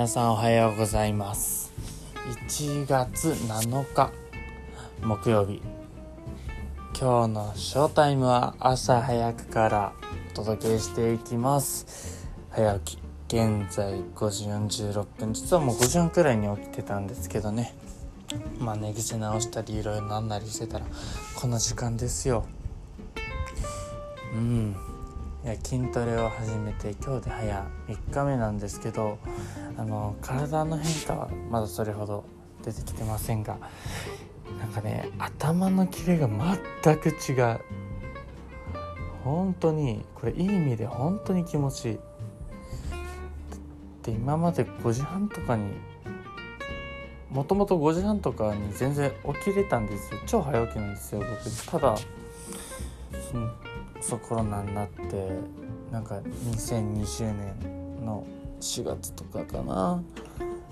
皆さんおはようございます。1月7日木曜日。今日のショータイムは朝早くからお届けしていきます。早起き現在5時46分。実はもう5時半くらいに起きてたんですけどね。まあ寝癖直したりいろいろなんなりしてたらこの時間ですよ。うん。いや筋トレを始めて今日で早3日目なんですけどあの体の変化はまだそれほど出てきてませんがなんかね頭のキレが全く違う。本当にこれいい意味で本当に気持ちいい。で今まで5時半とかにもともと5時半とかに全然起きれたんですよ。超早起きなんですよ僕。ただそのコロナになってなんか2020年の4月とかかな。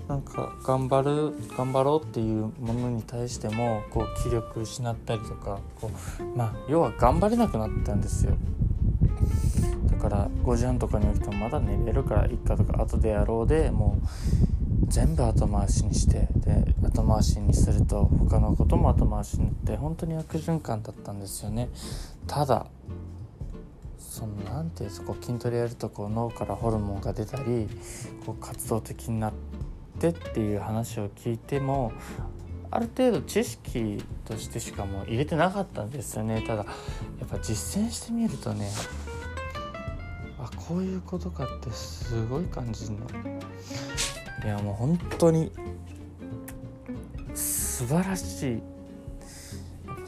なんか頑張る頑張ろうっていうものに対してもこう気力失ったりとかこうまあ要は頑張れなくなったんですよ。だから5時半とかに起きてもまだ寝れるからいっかとか後でやろうでもう全部後回しにしてで後回しにすると他のことも後回しになって本当に悪循環だったんですよね。ただそのなんていうんですか筋トレやるとこう脳からホルモンが出たりこう活動的になってっていう話を聞いてもある程度知識としてしかも入れてなかったんですよね。ただやっぱ実践してみるとねあこういうことかってすごい感じの。いやもう本当に素晴らしい。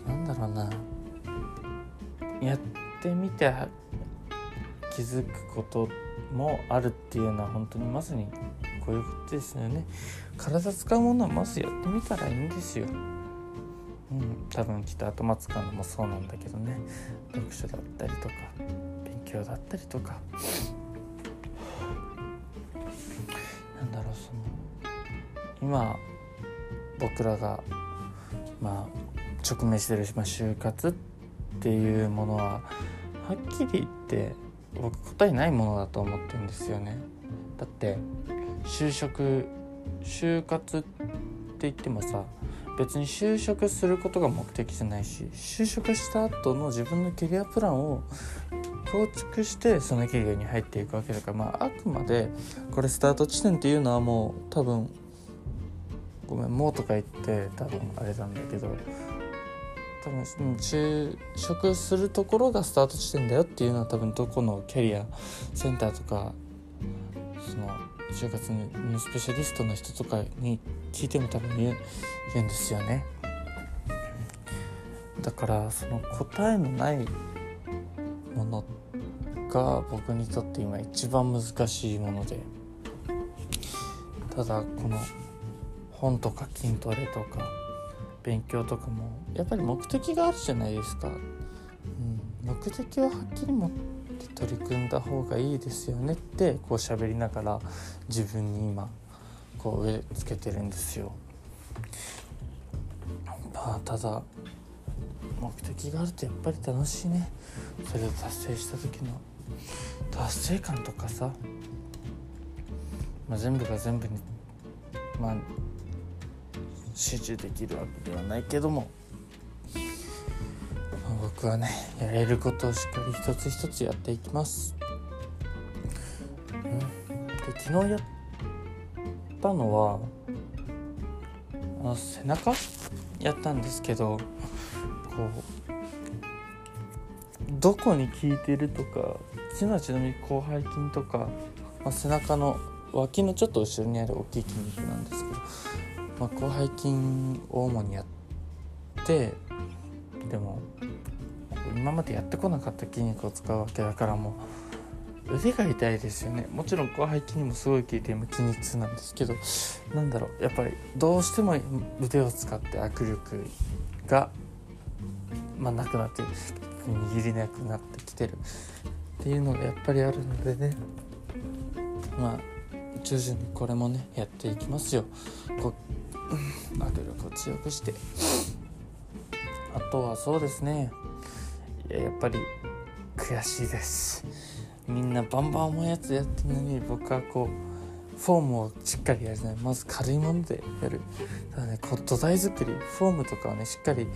なんだろうな。やっみて気づくこともあるっていうのは本当にまさにこういうことですよね。体使うものはまずやってみたらいいんですよ。うん多分きっと頭使うのもそうなんだけどね。読書だったりとか勉強だったりとか。なんだろうその今僕らがまあ直面してる、まあ、就活っていうものははっきり言って僕答えないものだと思ってるんですよね。だって就職就活って言ってもさ別に就職することが目的じゃないし就職した後の自分のキャリアプランを構築してそのキャリアに入っていくわけだからまああくまでこれスタート地点っていうのはもう多分ごめん「もう」とか言って多分あれなんだけど多分就職するところがスタート地点だよっていうのは多分どこのキャリアセンターとかその就活のスペシャリストの人とかに聞いても多分言うんですよね。だからその答えのないものが僕にとって今一番難しいものでただこの本とか筋トレとか勉強とかもやっぱり目的があるじゃないですか、うん、目的をはっきり持って取り組んだ方がいいですよねってこう喋りながら自分に今こう植え付けてるんですよ。まあただ目的があるとやっぱり楽しいね。それを達成した時の達成感とかさ、まあ、全部が全部にまあ集中できるわけではないけども、ま、僕はねやれることをしっかり一つ一つやっていきます、うん、で昨日やったのはあの背中やったんですけどこうどこに効いてるとかうちのはちなみに広背筋とか、まあ、背中の脇のちょっと後ろにある大きい筋肉なんですけどまあ、広背筋を主にやってでも今までやってこなかった筋肉を使うわけだからもう腕が痛いですよね。もちろん広背筋にもすごい効いて今筋肉痛なんですけどなんだろうやっぱりどうしても腕を使って握力が、まあ、なくなって握りなくなってきてる。っていうのがやっぱりあるのでね。まあ徐々にこれもねやっていきますよ。握力を強くして。あとはそうですね。ややっぱり悔しいです。みんなバンバン重いやつやってるのに僕はこうフォームをしっかりやるねまず軽いものでやる。ただねこう土台作りフォームとかをねしっかり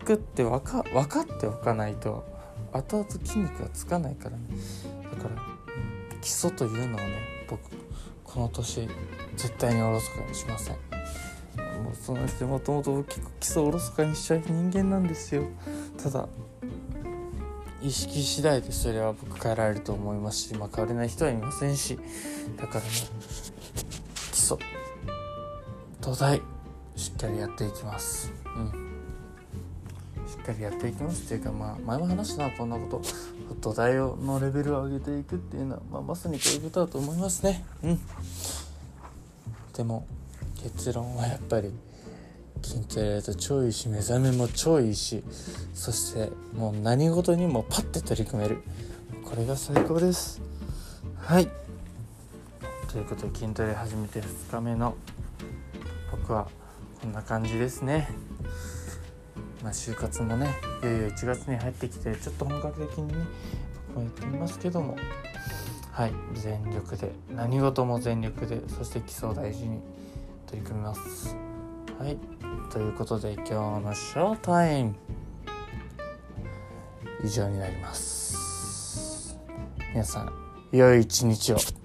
作って分か分かっておかないと後々筋肉がつかないからね。だから基礎というのをね僕この年絶対におろそかにしません。もうその人もともと結構基礎をおろそかにしちゃう人間なんですよ。ただ意識次第でそれは僕変えられると思いますし、まあ、変われない人はいませんし。だからね基礎土台しっかりやっていきます。うん。しっかりやっていきますっていうかまあ前も話したなこんなこと。土台をのレベルを上げていくっていうのは、まあ、まさにこういうことだと思いますね。うん。でも結論はやっぱり筋トレやると超いいし目覚めも超いいしそしてもう何事にもパッて取り組める。これが最高です。はい。ということで筋トレ始めて2日目の僕はこんな感じですね。まあ就活もねいよいよ1月に入ってきてちょっと本格的にね僕もやってみますけども。はい全力で何事も全力でそして基礎を大事に取り組みます。はいということで今日のショータイム。以上になります。皆さん良い一日を。